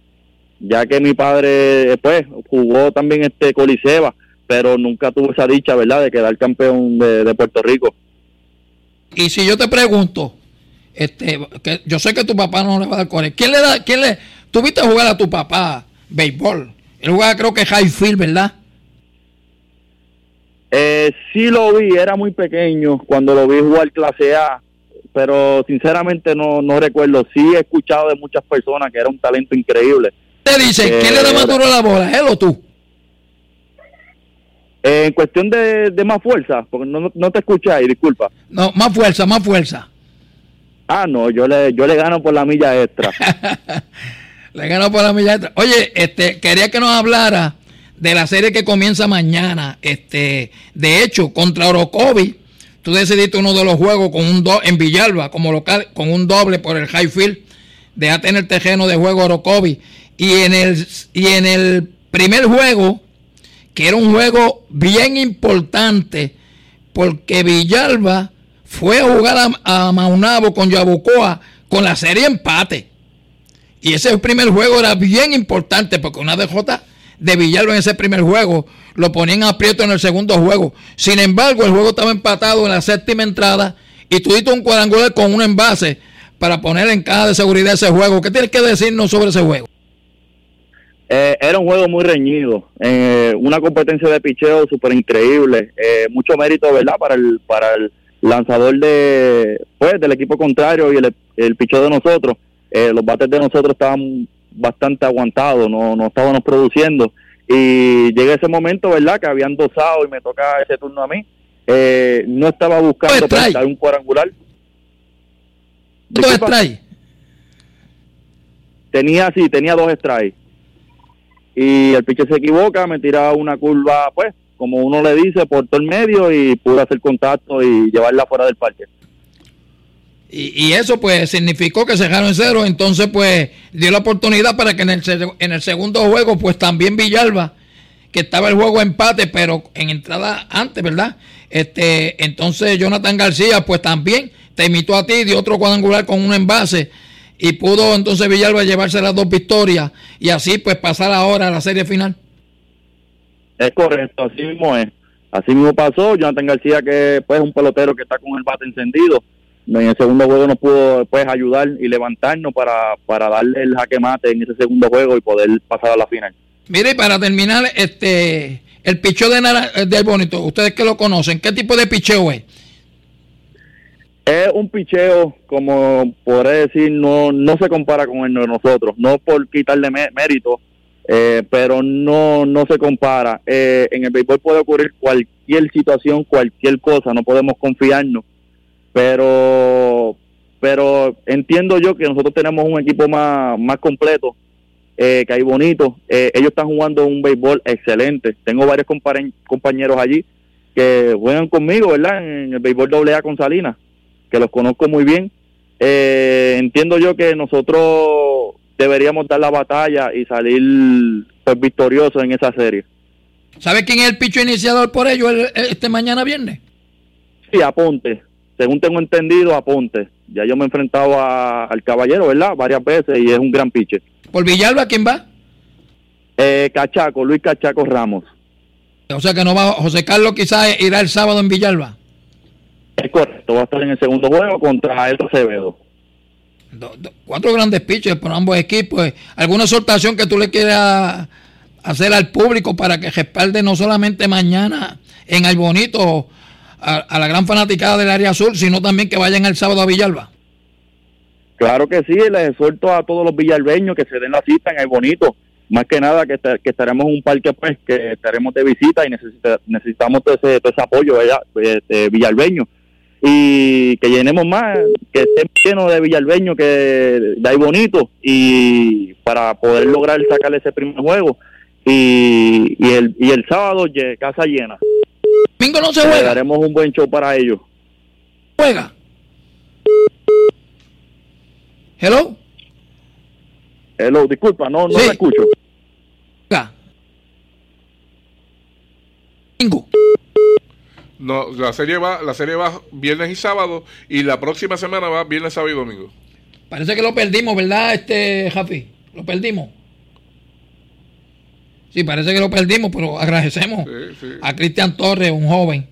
ya que mi padre después jugó también este Coliseba, pero nunca tuvo esa dicha, ¿verdad?, de quedar campeón de, de Puerto Rico. Y si yo te pregunto, este, que yo sé que tu papá no le va a dar core. ¿Quién le da, quién le, tú viste jugar a tu papá béisbol? Él jugaba creo que high field, ¿verdad? Eh, sí lo vi, era muy pequeño cuando lo vi jugar clase A, pero sinceramente no, no recuerdo. Sí he escuchado de muchas personas que era un talento increíble. Te dicen, Eh, ¿quién le da más duro la bola, él o tú? Eh, en cuestión de, de más fuerza, porque no, no te escuché ahí, disculpa. No, más fuerza, más fuerza. Ah, no, yo le, yo le gano por la milla extra. Le ganó por la milla. Oye, este, quería que nos hablara de la serie que comienza mañana. Este, de hecho, contra Orocovi, tú decidiste uno de los juegos con un en Villalba, como local, con un doble por el high field. Dejaste en el terreno de juego Orocovi. Y en el, y en el primer juego, que era un juego bien importante, porque Villalba fue a jugar a, a Maunabo con Yabucoa con la serie empate. Y ese primer juego era bien importante porque una DJ de Villalba en ese primer juego lo ponían aprieto en el segundo juego. Sin embargo, el juego estaba empatado en la séptima entrada y tú diste un cuadrangular con un envase para poner en caja de seguridad ese juego. ¿Qué tienes que decirnos sobre ese juego? Eh, era un juego muy reñido, eh, una competencia de picheo súper increíble, eh, mucho mérito, ¿verdad? Para el, para el lanzador de, pues, del equipo contrario y el, el picheo de nosotros. Eh, los bates de nosotros estaban bastante aguantados, no, no estábamos produciendo Y llega ese momento, ¿verdad? Que habían dosado y me toca ese turno a mí. Eh, no estaba buscando dar un cuadrangular. ¿Dos strikes? Tenía, sí, tenía dos strikes. Y el pitcher se equivoca, me tira una curva, pues, como uno le dice, por todo el medio y pude hacer contacto y llevarla fuera del parque. Y, y eso pues significó que cerraron en cero, entonces pues dio la oportunidad para que en el, se- en el segundo juego pues también Villalba, que estaba el juego empate, pero en entrada antes, ¿verdad? Este, entonces Jonathan García pues también te imitó a ti, dio otro cuadrangular con un envase y pudo entonces Villalba llevarse las dos victorias y así pues pasar ahora a la serie final. Es correcto, así mismo es. Así mismo pasó. Jonathan García, que pues es un pelotero que está con el bate encendido. En el segundo juego nos pudo pues ayudar y levantarnos para, para darle el jaque mate en ese segundo juego y poder pasar a la final. Mire, y para terminar, este el picheo de Nara- del Bonito, ustedes que lo conocen, ¿qué tipo de picheo es? Es un picheo, como podré decir, no, no se compara con el de nosotros. No por quitarle mé- mérito, eh, pero no, no se compara. Eh, en el béisbol puede ocurrir cualquier situación, cualquier cosa, no podemos confiarnos. Pero, pero entiendo yo que nosotros tenemos un equipo más, más completo, eh, que hay bonito. Eh, ellos están jugando un béisbol excelente. Tengo varios compañeros allí que juegan conmigo, ¿verdad? En el béisbol AA con Salinas, que los conozco muy bien. Eh, entiendo yo que nosotros deberíamos dar la batalla y salir pues, victoriosos en esa serie. ¿Sabe quién es el picho iniciador por ello el- este mañana viernes? Sí, Aponte. Según tengo entendido, Aponte. Ya yo me he enfrentado a- al caballero, ¿verdad? Varias veces y es un gran pitcher. ¿Por Villalba quién va? Eh, Cachaco, Luis Cachaco Ramos. O sea que no va, José Carlos quizás irá el sábado en Villalba. Es correcto, va a estar en el segundo juego contra Elsa Acevedo. Do- do- cuatro grandes pitchers por ambos equipos. ¿Alguna exhortación que tú le quieras hacer al público para que respalde no solamente mañana en el bonito a, a la gran fanaticada del área azul, sino también que vayan el sábado a Villalba? Claro que sí, les exhorto a todos los villalbeños que se den la cita en el bonito. Más que nada que, que estaremos en un parque pues que estaremos de visita y necesita- necesitamos todo ese, ese apoyo ¿verdad? de, de villalbeños. Y que llenemos más, que esté lleno de villalbeños, que de ahí bonito y para poder lograr sacar ese primer juego. Y, y, el, y el sábado casa llena. Domingo no se Le juega. daremos un buen show para ellos. Juega. Hello. Hello, disculpa, no, no Sí. te escucho. Juega. Domingo. No, la serie va, la serie va viernes y sábado y la próxima semana va viernes, sábado y domingo. Parece que lo perdimos, ¿verdad, este Jafi? Lo perdimos. Sí, parece que lo perdimos, pero agradecemos Sí, sí. a Cristian Torres, un joven,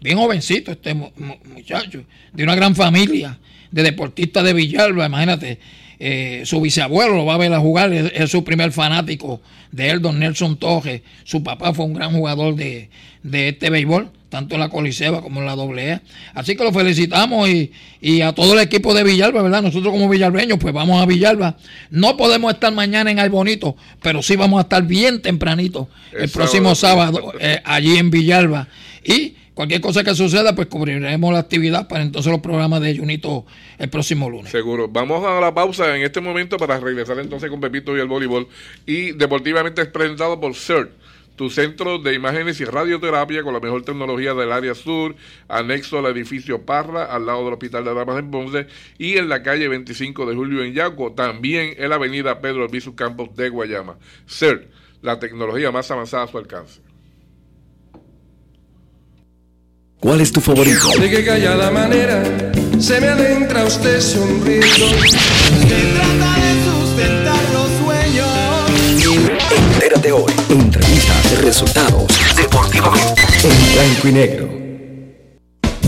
bien jovencito este mu- mu- muchacho, de una gran familia, de deportistas de Villalba, imagínate. eh, su bisabuelo lo va a ver a jugar, es, es su primer fanático de él, don Nelson Torres. Su papá fue un gran jugador de, de este béisbol, tanto en la Coliseba como en la AA. Así que lo felicitamos y, y a todo el equipo de Villalba, ¿verdad? Nosotros como villalbeños, pues vamos a Villalba. No podemos estar mañana en Ay Bonito, pero sí vamos a estar bien tempranito el, El próximo sábado. sábado eh, allí en Villalba. Y cualquier cosa que suceda, pues cubriremos la actividad para entonces los programas de Junito el próximo lunes. Seguro. Vamos a la pausa en este momento para regresar entonces con Pepito y el voleibol. Y deportivamente es presentado por CERT, tu centro de imágenes y radioterapia con la mejor tecnología del área sur, anexo al edificio Parra, al lado del Hospital de Damas en Ponce, y en la calle 25 de Julio en Yaco, también en la avenida Pedro Albizu Campos de Guayama. CERT, la tecnología más avanzada a su alcance. ¿Cuál es tu favorito? De callada manera se me adentra usted sonriendo. Se trata de sustentar. Entérate hoy. Entrevistas, resultados, deportivamente. En blanco y negro.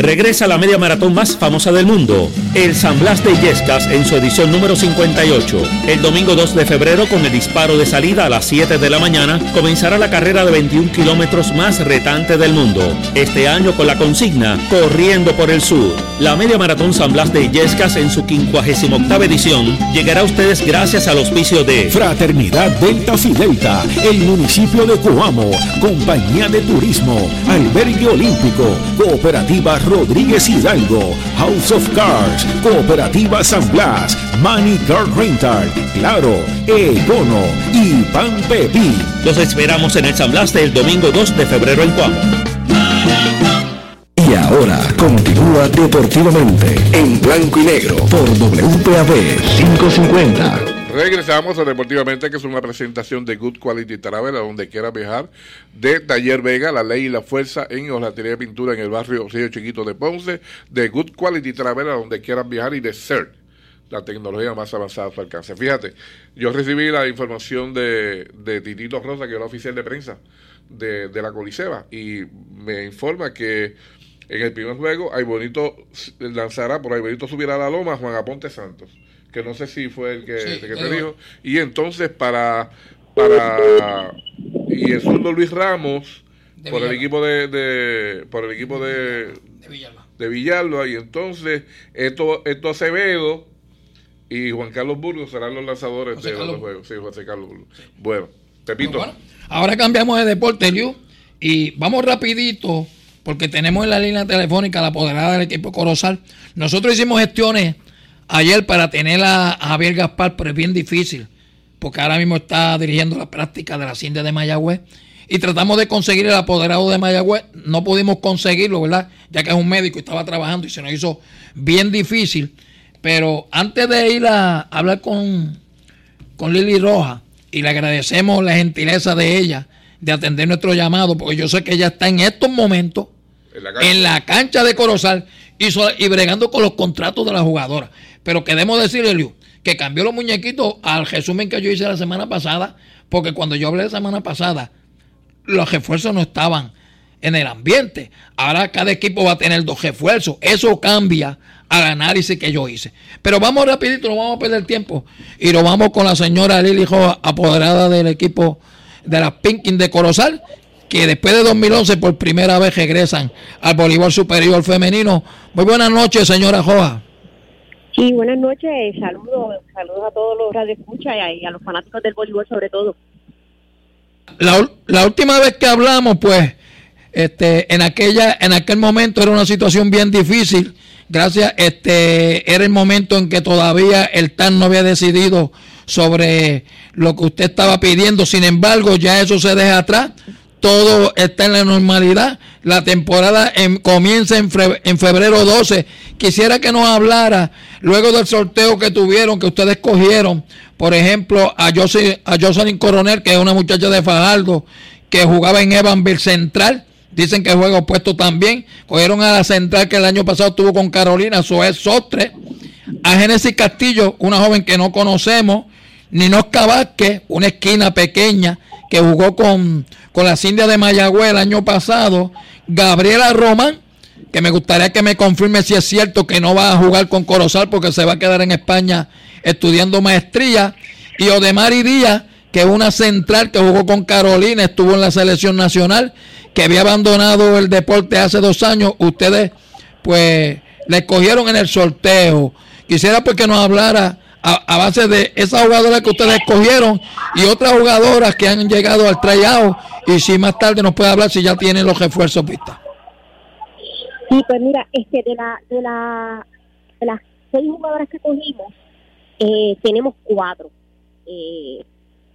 Regresa la media maratón más famosa del mundo, el San Blas de Illescas en su edición número 58. El domingo 2 de febrero, con el disparo de salida a las 7 de la mañana, comenzará la carrera de 21 kilómetros más retante del mundo. Este año con la consigna Corriendo por el Sur. La media maratón San Blas de Illescas en su 58 edición llegará a ustedes gracias al auspicio de Fraternidad Delta Fidelta, el municipio de Coamo, Compañía de Turismo, Albergue Olímpico, Cooperativa Rodríguez Hidalgo, House of Cars, Cooperativa San Blas, Money Car Rental, Claro, Econo y Pan Pepín. Los esperamos en el San Blas del domingo 2 de febrero en Cuamo. Y ahora continúa deportivamente en blanco y negro por WPAB 550. Regresamos a Deportivamente, que es una presentación de Good Quality Travel, a donde quiera viajar, de Taller Vega, la ley y la fuerza en hojalatería de pintura en el barrio Río Chiquito de Ponce, de Good Quality Travel, a donde quieran viajar, y de CERT, la tecnología más avanzada a su alcance. Fíjate, yo recibí la información de, de Titito Rosa, que era oficial de prensa de, de la Coliseba, y me informa que en el primer juego, Bonito lanzará, por Bonito subirá a la loma Juan Aponte Santos que no sé si fue el que, te dijo. Y entonces para, para y el surdo Luis Ramos por el equipo de, por el equipo de, de Villalba. y entonces esto, esto Acevedo y Juan Carlos Burgos serán los lanzadores de los juegos. Sí, José Carlos Burgos. Bueno, te pinto. ahora cambiamos de deporte, Liu, y vamos rapidito porque tenemos en la línea telefónica la apoderada del equipo Corozal. Nosotros hicimos gestiones ayer para tener a, Javier Gaspar, pero es bien difícil, porque ahora mismo está dirigiendo la práctica de la Cindia de Mayagüez. Y tratamos de conseguir el apoderado de Mayagüez, no pudimos conseguirlo, ¿verdad? Ya que es un médico y estaba trabajando y se nos hizo bien difícil. Pero antes de ir a hablar con, con Lili Roja, y le agradecemos la gentileza de ella de atender nuestro llamado, porque yo sé que ella está en estos momentos en la cancha, de Corozal y, y bregando con los contratos de la jugadora. Pero queremos decirle, que cambió los muñequitos al resumen que yo hice la semana pasada, porque cuando yo hablé la semana pasada, los refuerzos no estaban en el ambiente. Ahora cada equipo va a tener dos refuerzos. Eso cambia al análisis que yo hice. Pero vamos rapidito, no vamos a perder tiempo. Y lo vamos con la señora Lili apoderada del equipo de las Pinkin de Corozal, que después de 2011 por primera vez regresan al voleibol superior femenino. Muy buenas noches, señora Joa. Sí, buenas noches, saludos, saludos a todos los radioescuchas y a, los fanáticos del voleibol sobre todo. La, última vez que hablamos, pues, este, en aquella, en aquel momento era una situación bien difícil. Gracias, este, era el momento en que todavía el TAN no había decidido sobre lo que usted estaba pidiendo. Sin embargo, ya eso se deja atrás todo está en la normalidad. La temporada comienza en, febrero 12. Quisiera que nos hablara, luego del sorteo que tuvieron, que ustedes cogieron, por ejemplo, a, Jocelyn, a Coronel, que es una muchacha de Fajardo, que jugaba en Evanville Central. Dicen que juega opuesto también. Cogieron a la central que el año pasado tuvo con Carolina, Zoé Sotre. A Genesis Castillo, una joven que no conocemos. Ninosca Vázquez, una esquina pequeña que jugó con, con las Indias de Mayagüez el año pasado, Gabriela Román, que me gustaría que me confirme si es cierto que no va a jugar con Corozal porque se va a quedar en España estudiando maestría. Y Odemari Díaz, que es una central que jugó con Carolina, estuvo en la selección nacional, que había abandonado el deporte hace dos años. Ustedes, pues, le escogieron en el sorteo. Quisiera pues que nos hablara a, base de esa jugadora que ustedes escogieron y otras jugadoras que han llegado al tryout y si más tarde nos puede hablar si ya tienen los refuerzos vistas. Sí, pues mira, este de la de la de las seis jugadoras que cogimos eh, tenemos cuatro, eh,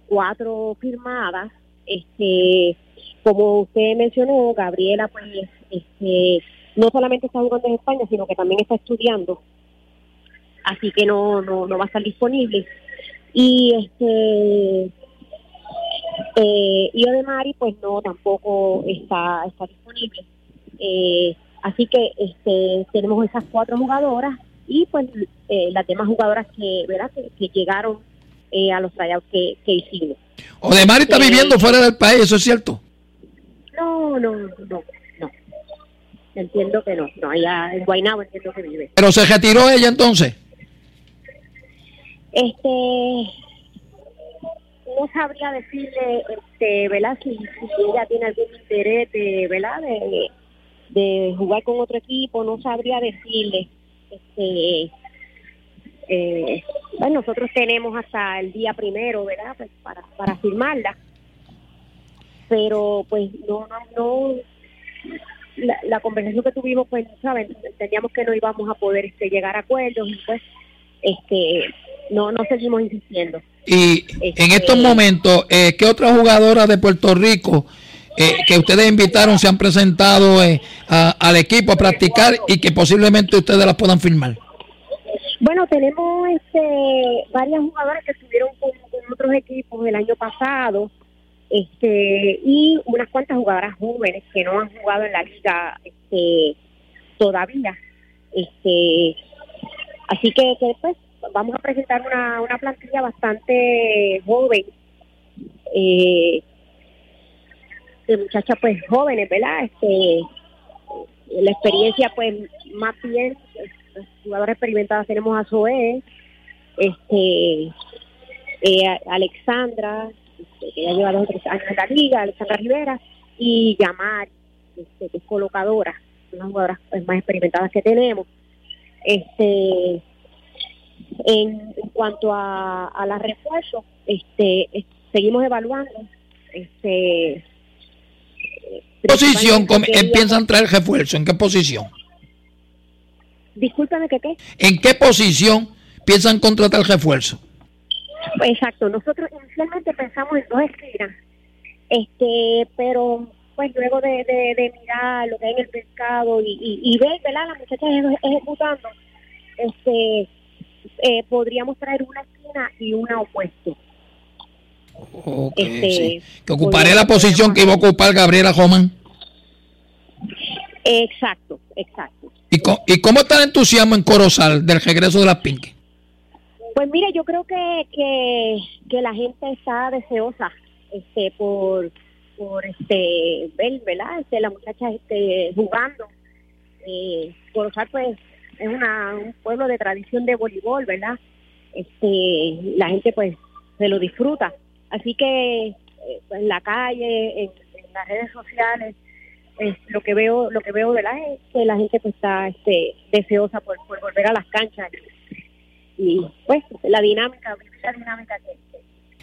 cuatro firmadas. Este, como usted mencionó, Gabriela, pues, este, no solamente está jugando en España, sino que también está estudiando así que no, no, no va a estar disponible. Y este eh, y Odemari pues no tampoco está, está disponible. Eh, así que este tenemos esas cuatro jugadoras y pues eh, las demás jugadoras que, ¿verdad? que, llegaron eh, a los tryouts que, que hicimos. Odemari está viviendo fuera del país, ¿eso es cierto? No, no, no, no. Entiendo que no. No, allá en Guaynabo entiendo que vive. ¿Pero se retiró ella entonces? Este, no sabría decirle, este, ¿verdad? Si, ella tiene algún interés de, ¿verdad? De, jugar con otro equipo, no sabría decirle. Este, eh, bueno, nosotros tenemos hasta el día primero, ¿verdad? Pues, para, para firmarla. Pero, pues, no, no, no. La, la conversación que tuvimos, pues, ¿saben? Entendíamos que no íbamos a poder este, llegar a acuerdos y, pues, este no no seguimos insistiendo. Y en este, estos momentos, eh, ¿qué otras jugadoras de Puerto Rico eh, que ustedes invitaron se han presentado eh, al equipo a practicar y que posiblemente ustedes las puedan firmar? Bueno, tenemos este, varias jugadoras que estuvieron con, otros equipos el año pasado este, y unas cuantas jugadoras jóvenes que no han jugado en la liga este, todavía. Este, así que, pues, vamos a presentar una, una plantilla bastante joven, eh, de muchachas pues jóvenes, ¿verdad? Este, la experiencia pues más bien, jugadoras experimentadas tenemos a Zoe, este, eh, Alexandra, este, que ya lleva dos o tres años en la liga, Alexandra Rivera, y Yamar, este, que es colocadora, una jugadoras pues, más experimentadas que tenemos. Este, en, cuanto a, a la refuerzo, este, seguimos evaluando. Este, ¿Qué posición piensan traer refuerzo? ¿En qué posición? Discúlpame, ¿qué qué? ¿En qué posición piensan contratar refuerzo? exacto, nosotros inicialmente pensamos en dos esquinas, este, pero pues luego de, de, mirar lo que hay en el mercado y, y, ver, ¿verdad? Las muchachas ejecutando, este, eh, podríamos traer una esquina y una opuesto. Este, que ocuparé la posición que iba a ocupar Gabriela Roman. Exacto, exacto. ¿Y, ¿Y cómo está el entusiasmo en Corozal del regreso de las Pinky? Pues mire, yo creo que, que, la gente está deseosa este por por este ver, ¿verdad? Este, la muchacha este, jugando. Eh, Corozal pues es una, un pueblo de tradición de voleibol, ¿verdad? Este, la gente pues se lo disfruta. Así que eh, en la calle, en, las redes sociales, lo que veo, lo que veo, ¿verdad? Es que la gente pues está este, deseosa por, volver a las canchas y pues la dinámica, la dinámica que,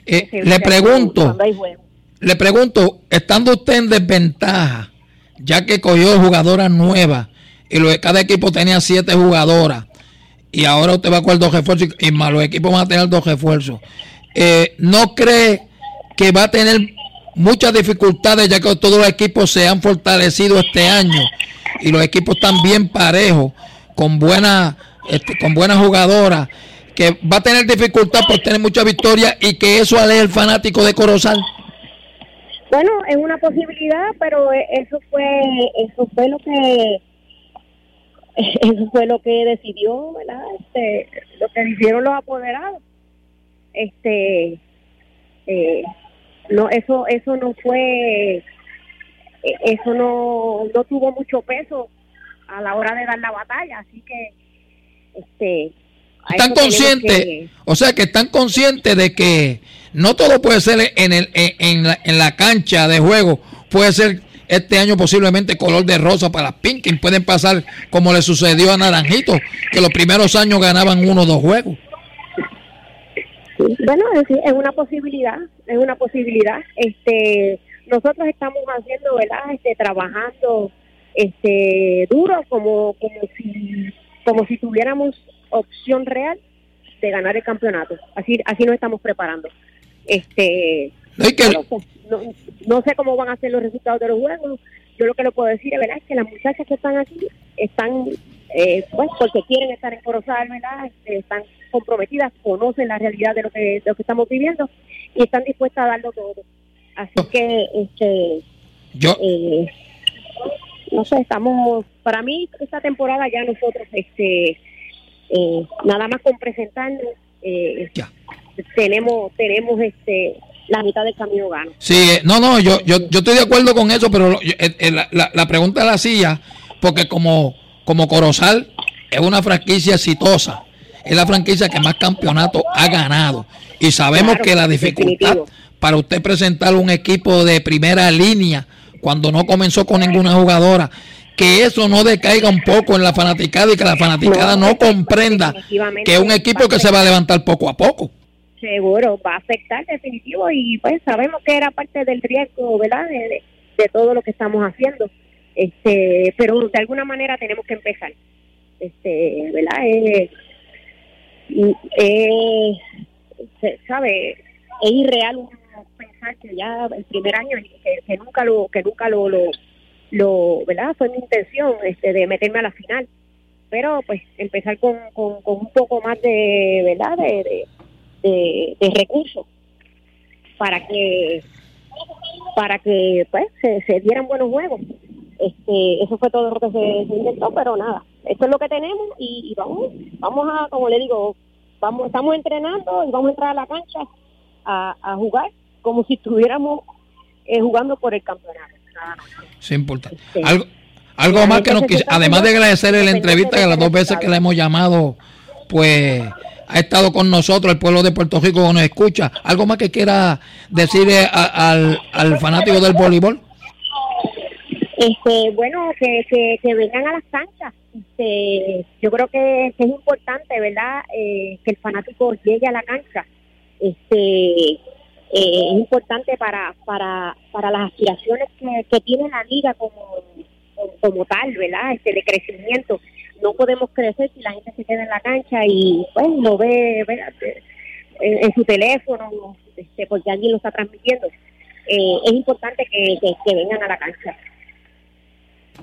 eh, le pregunto, le pregunto, estando usted en desventaja, ya que cogió jugadoras nuevas y cada equipo tenía siete jugadoras y ahora usted va con dos refuerzos y, más los equipos van a tener dos refuerzos. Eh, ¿No cree que va a tener muchas dificultades ya que todos los equipos se han fortalecido este año y los equipos están bien parejos, con buena, este, con buenas jugadoras, que va a tener dificultad por tener mucha victoria y que eso aleje el fanático de Corozal? Bueno, es una posibilidad, pero eso fue, eso fue lo que eso fue lo que decidió, ¿verdad? Este, lo que decidieron los apoderados. Este, eh, no, eso, eso no fue, eso no, no tuvo mucho peso a la hora de dar la batalla. Así que, este. Están conscientes, o sea que están conscientes de que no todo puede ser en, el, en, la, en la cancha de juego, puede ser este año posiblemente color de rosa para Pinkin. Pueden pasar como le sucedió a Naranjito, que los primeros años ganaban uno o dos juegos. Bueno, es, una posibilidad, es una posibilidad. Este, nosotros estamos haciendo, ¿verdad? Este, trabajando, este, duro, como, como si, como si tuviéramos opción real de ganar el campeonato. Así, así nos estamos preparando. Este, pues, no, sé cómo van a ser los resultados de los juegos. Yo lo que lo puedo decir, ¿verdad? Es que las muchachas que están aquí están, eh, pues, porque quieren estar en Corozal, ¿verdad? Este, están comprometidas, conocen la realidad de lo que, lo que estamos viviendo y están dispuestas a darlo todo. Así que, este, yo, eh, no sé, estamos, para mí esta temporada ya nosotros, este, eh, nada más con presentarnos, eh, tenemos, tenemos, este, la mitad del camino gano. Sí, no, no, yo, yo, yo estoy de acuerdo con eso, pero la, la, la pregunta la hacía porque como, como Corozal es una franquicia exitosa es la franquicia que más campeonatos ha ganado. Y sabemos que la dificultad para usted presentar un equipo de primera línea cuando no comenzó con ninguna jugadora, que eso no decaiga un poco en la fanaticada y que la fanaticada no, comprenda que es un equipo que se va a levantar poco a poco. Seguro, va a afectar definitivo y pues sabemos que era parte del riesgo, ¿verdad? De, de todo lo que estamos haciendo. Este, pero de alguna manera tenemos que empezar. Este, ¿verdad? Eh, eh, sabe es irreal pensar que ya el primer año que, nunca lo que nunca lo, lo, verdad fue mi intención este de meterme a la final pero pues empezar con, con, un poco más de verdad de, recursos para que para que pues se, dieran buenos juegos. Este eso fue todo lo que se, intentó pero nada. Esto es lo que tenemos y, vamos vamos a como le digo vamos estamos entrenando y vamos a entrar a la cancha a, jugar como si estuviéramos eh, jugando por el campeonato. Sí importante este, algo algo más que nos además de agradecerle la entrevista que las dos veces que le hemos llamado pues ha estado con nosotros el pueblo de Puerto Rico que nos escucha algo más que quiera decirle al, al fanático del voleibol este, bueno, que, que, vengan a las canchas. Este, yo creo que, es importante, ¿verdad? Eh, que el fanático llegue a la cancha. Este, eh, es importante para, para, para las aspiraciones que, tiene la liga como, como, tal, ¿verdad? Este, de crecimiento. No podemos crecer si la gente se queda en la cancha y pues lo ve En, su teléfono, este, porque alguien lo está transmitiendo. Eh, es importante que, que vengan a la cancha.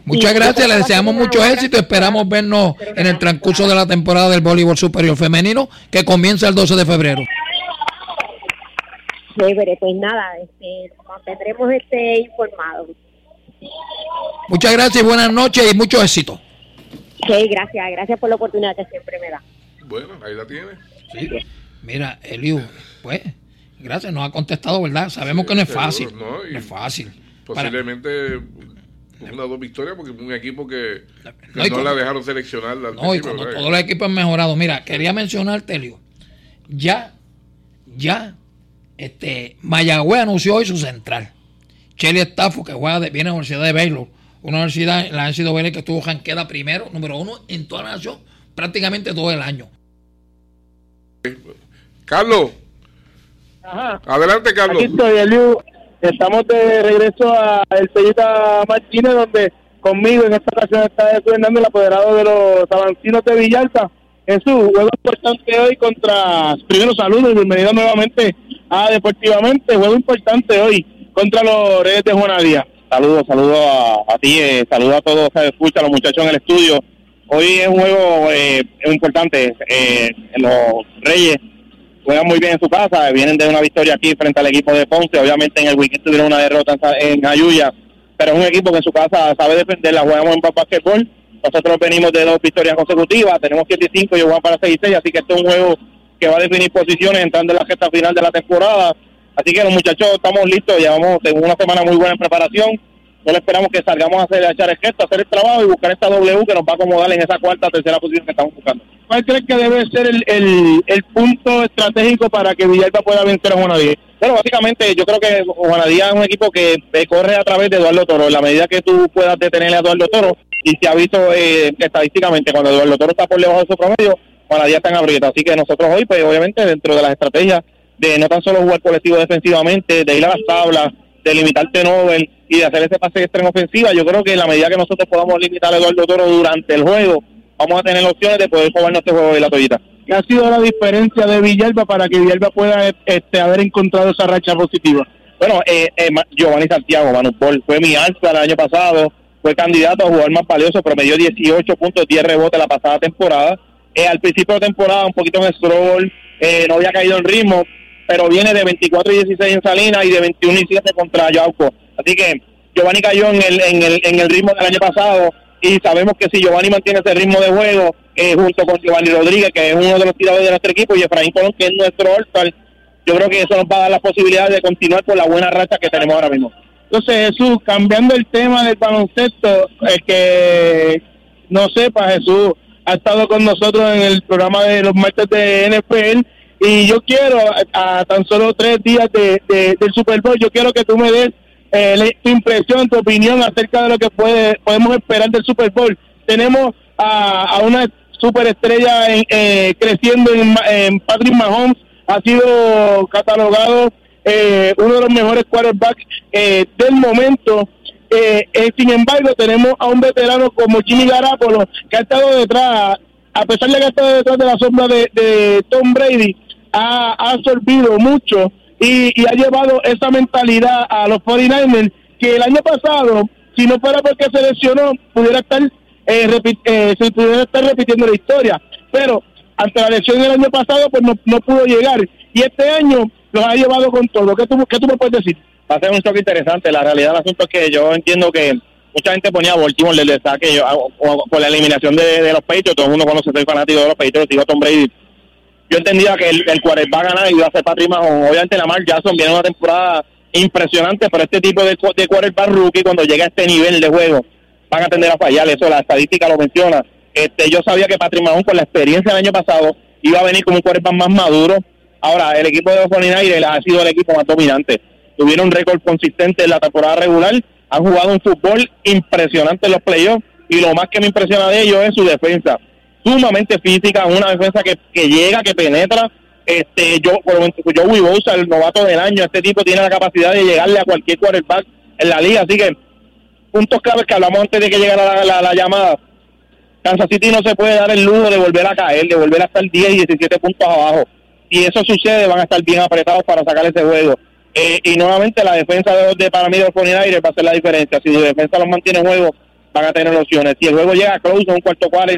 Muchas gracias, le deseamos mucho éxito. Esperamos vernos en el transcurso de la temporada del voleibol superior femenino que comienza el 12 de febrero. Chévere, pues nada, este, mantendremos este informado. Muchas gracias y buenas noches y mucho éxito. Sí, gracias, gracias por la oportunidad que siempre me da. Bueno, ahí la tiene. Sí. Mira, Eliu, pues, gracias, nos ha contestado, ¿verdad? Sabemos que no es fácil. No, es fácil. Posiblemente una o dos victorias porque es un equipo que, no, la dejaron seleccionar. No, y como todos los equipos han mejorado. Mira, quería mencionar, Telio, ya, ya, este, Mayagüez anunció hoy su central. Chelly Stafford, que juega de, viene a la Universidad de Baylor, una universidad, la NCAA que estuvo queda primero, número uno en toda la nación, prácticamente todo el año. Carlos. Adelante, Carlos. Aquí estoy, Estamos de regreso a El Sellita Martínez, donde conmigo en esta ocasión está Fernando, el apoderado de los Sabancinos de Villalta. Jesús, juego importante hoy contra. Primero, saludos y bienvenido nuevamente a Deportivamente. Juego importante hoy contra los Reyes de Juanadía. Saludos, saludos a, ti, eh, saludos a todos que escuchan, a los muchachos en el estudio. Hoy es un juego eh, importante. Eh, los Reyes juegan muy bien en su casa, vienen de una victoria aquí frente al equipo de Ponce, obviamente en el weekend tuvieron una derrota en Ayuya, pero es un equipo que en su casa sabe defenderla, jugamos en basquetbol, nosotros venimos de dos victorias consecutivas, tenemos 7 y 5 y jugamos para 6 y 6, así que este es un juego que va a definir posiciones entrando en la gesta final de la temporada, así que los muchachos estamos listos, llevamos una semana muy buena en preparación, Solo esperamos que salgamos a hacer a echar el gesto, a hacer el trabajo y buscar esta W que nos va a acomodar en esa cuarta o tercera posición que estamos buscando. ¿Cuál crees que debe ser el, el, el punto estratégico para que Villalba pueda vencer a Juanadía? Bueno, básicamente yo creo que Juanadía es un equipo que eh, corre a través de Eduardo Toro. En la medida que tú puedas detenerle a Eduardo Toro, y se ha visto eh, estadísticamente cuando Eduardo Toro está por debajo de su promedio, Juanadía está en abrieta. Así que nosotros hoy, pues obviamente dentro de las estrategias de no tan solo jugar colectivo defensivamente, de ir a las tablas, de limitarte Nobel y de hacer ese pase extra en ofensiva, yo creo que en la medida que nosotros podamos limitar a Eduardo Toro durante el juego, vamos a tener opciones de poder jugar este juego de la toallita. ¿Qué ha sido la diferencia de Villalba para que Villalba pueda este, haber encontrado esa racha positiva? Bueno, eh, eh, Giovanni Santiago, Manu Paul, fue mi alza el año pasado, fue candidato a jugar más valioso, pero me dio 18 puntos, 10 rebotes la pasada temporada. Eh, al principio de temporada, un poquito en stroll, eh, no había caído en ritmo, pero viene de 24 y 16 en Salinas y de 21 y 7 contra Yauco. Así que Giovanni cayó en el, en el, en el ritmo del año pasado y sabemos que si Giovanni mantiene ese ritmo de juego eh, junto con Giovanni Rodríguez, que es uno de los tiradores de nuestro equipo, y Efraín Colón, que es nuestro all yo creo que eso nos va a dar la posibilidad de continuar con la buena racha que tenemos ahora mismo. Entonces, Jesús, cambiando el tema del baloncesto, es que no sepa, Jesús ha estado con nosotros en el programa de los martes de NFL y yo quiero, a, tan solo tres días de, del Super Bowl, yo quiero que tú me des eh, tu impresión, tu opinión acerca de lo que puede, podemos esperar del Super Bowl. Tenemos a, a una superestrella en, eh, creciendo en, en, Patrick Mahomes, ha sido catalogado eh, uno de los mejores quarterbacks eh, del momento. Eh, sin embargo, tenemos a un veterano como Jimmy Garapolo, que ha estado detrás, a pesar de que ha estado detrás de la sombra de, de Tom Brady, ha, ha absorbido mucho y, y, ha llevado esa mentalidad a los 49ers que el año pasado, si no fuera porque se lesionó, pudiera estar, eh, eh, se pudiera estar repitiendo la historia. Pero ante la lesión del año pasado, pues no, no pudo llegar. Y este año los ha llevado con todo. ¿Qué tú, qué tú me puedes decir? Va a ser un choque interesante. La realidad del asunto es que yo entiendo que mucha gente ponía a Baltimore del saque yo, por la eliminación de, de los Patriots. Todo el mundo conoce, soy fanático de los Patriots, digo Tom Brady yo entendía que el, el va a ganar y iba a ser Patrick Mahomes. Obviamente Lamar Jackson viene una temporada impresionante, pero este tipo de, de quarterback rookie cuando llega a este nivel de juego van a tender a fallar, eso la estadística lo menciona. Este, yo sabía que Patrick Mahomes con la experiencia del año pasado iba a venir como un quarterback más maduro. Ahora, el equipo de los 49 ha sido el equipo más dominante. Tuvieron un récord consistente en la temporada regular, han jugado un fútbol impresionante en los playoffs y lo más que me impresiona de ellos es su defensa sumamente física, una defensa que, que llega, que penetra. Este, yo, yo Bosa, el novato del año, este tipo tiene la capacidad de llegarle a cualquier quarterback en la liga, así que puntos claves que hablamos antes de que llegara la, la, llamada. Kansas City no se puede dar el lujo de volver a caer, de volver a estar 10 y 17 puntos abajo. Y eso sucede, van a estar bien apretados para sacar ese juego. Eh, y nuevamente la defensa de, de para mí de los va a ser la diferencia. Si su defensa los mantiene en juego, van a tener opciones. Si el juego llega a close en un cuarto cuarto,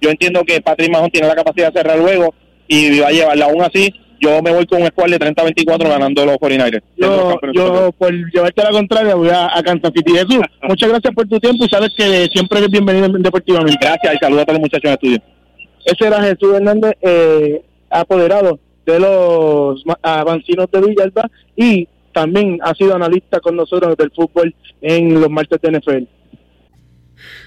yo entiendo que Patrick Mahon tiene la capacidad de cerrar luego y va a llevarla. Aún así, yo me voy con un squad de 30-24 ganando los 49 Yo, yo por llevarte a la contraria, voy a, a Kansas City. Jesús, muchas gracias por tu tiempo y sabes que siempre eres bienvenido deportivamente. Gracias y saludos a todos los muchachos en estudio. Ese era Jesús Hernández, eh, apoderado de los avancinos de Villalba y también ha sido analista con nosotros del fútbol en los martes de NFL.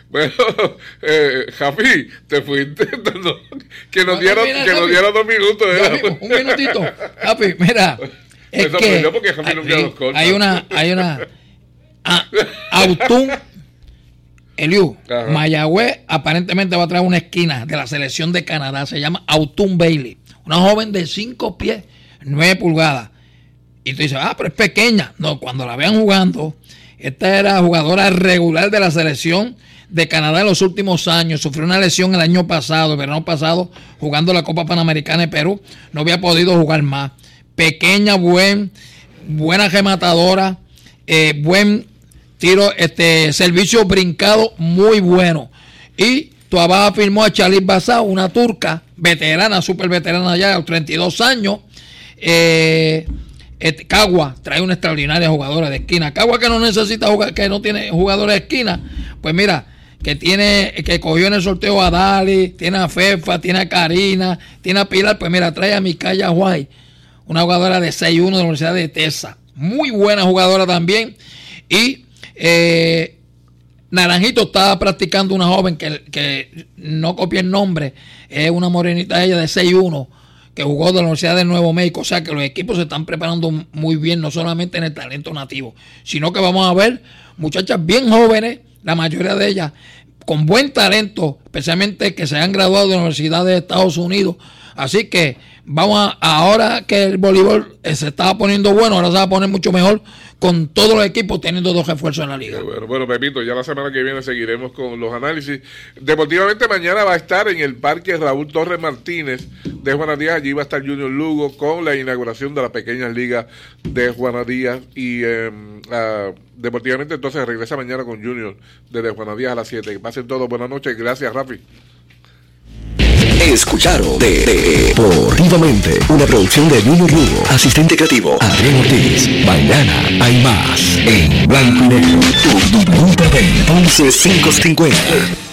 Bueno, eh, Javi, te fuiste. que nos dieron, que nos dieron dos minutos. ¿eh? un minutito. Javi, mira. Es que hay, hay, una, hay una. A, Autun Eliu, Mayagüez aparentemente va a traer una esquina de la selección de Canadá. Se llama Autun Bailey. Una joven de 5 pies, 9 pulgadas. Y tú dices, ah, pero es pequeña. No, cuando la vean jugando, esta era jugadora regular de la selección de Canadá en los últimos años. Sufrió una lesión el año pasado, el verano pasado, jugando la Copa Panamericana de Perú. No había podido jugar más. Pequeña, buen, buena rematadora, eh, buen tiro, este servicio brincado muy bueno. Y Tuabá firmó a Charlie Basá, una turca, veterana, súper veterana ya, a los 32 años. Eh, este, Cagua trae una extraordinaria jugadora de esquina. Cagua que no necesita jugar, que no tiene jugadores de esquina. Pues mira, que tiene, que cogió en el sorteo a Dali, tiene a Fefa, tiene a Karina, tiene a Pilar, pues mira, trae a Mikaya Guay, una jugadora de 6-1 de la Universidad de Tesa. Muy buena jugadora también. Y Eh, Naranjito estaba practicando una joven que, que no copia el nombre, es una morenita ella de 6'1 que jugó de la Universidad de Nuevo México. O sea que los equipos se están preparando muy bien, no solamente en el talento nativo, sino que vamos a ver muchachas bien jóvenes, la mayoría de ellas con buen talento, especialmente que se han graduado de la Universidad de Estados Unidos. Así que vamos a, ahora que el voleibol eh, se estaba poniendo bueno, ahora se va a poner mucho mejor con todos los equipos teniendo dos refuerzos en la liga. Bueno, bueno, Pepito, ya la semana que viene seguiremos con los análisis. Deportivamente mañana va a estar en el Parque Raúl Torres Martínez de Juana Díaz. Allí va a estar Junior Lugo con la inauguración de la pequeña liga de Juana Díaz. Y eh, deportivamente entonces regresa mañana con Junior desde Juana Díaz a las 7. Que pasen todos buenas noches. Gracias, Rafi. Escucharon de, Deportivamente, una producción de Junior Lugo, asistente creativo Adrián Ortiz. Mañana hay más en Blanco y Negro, tu, tu, 550.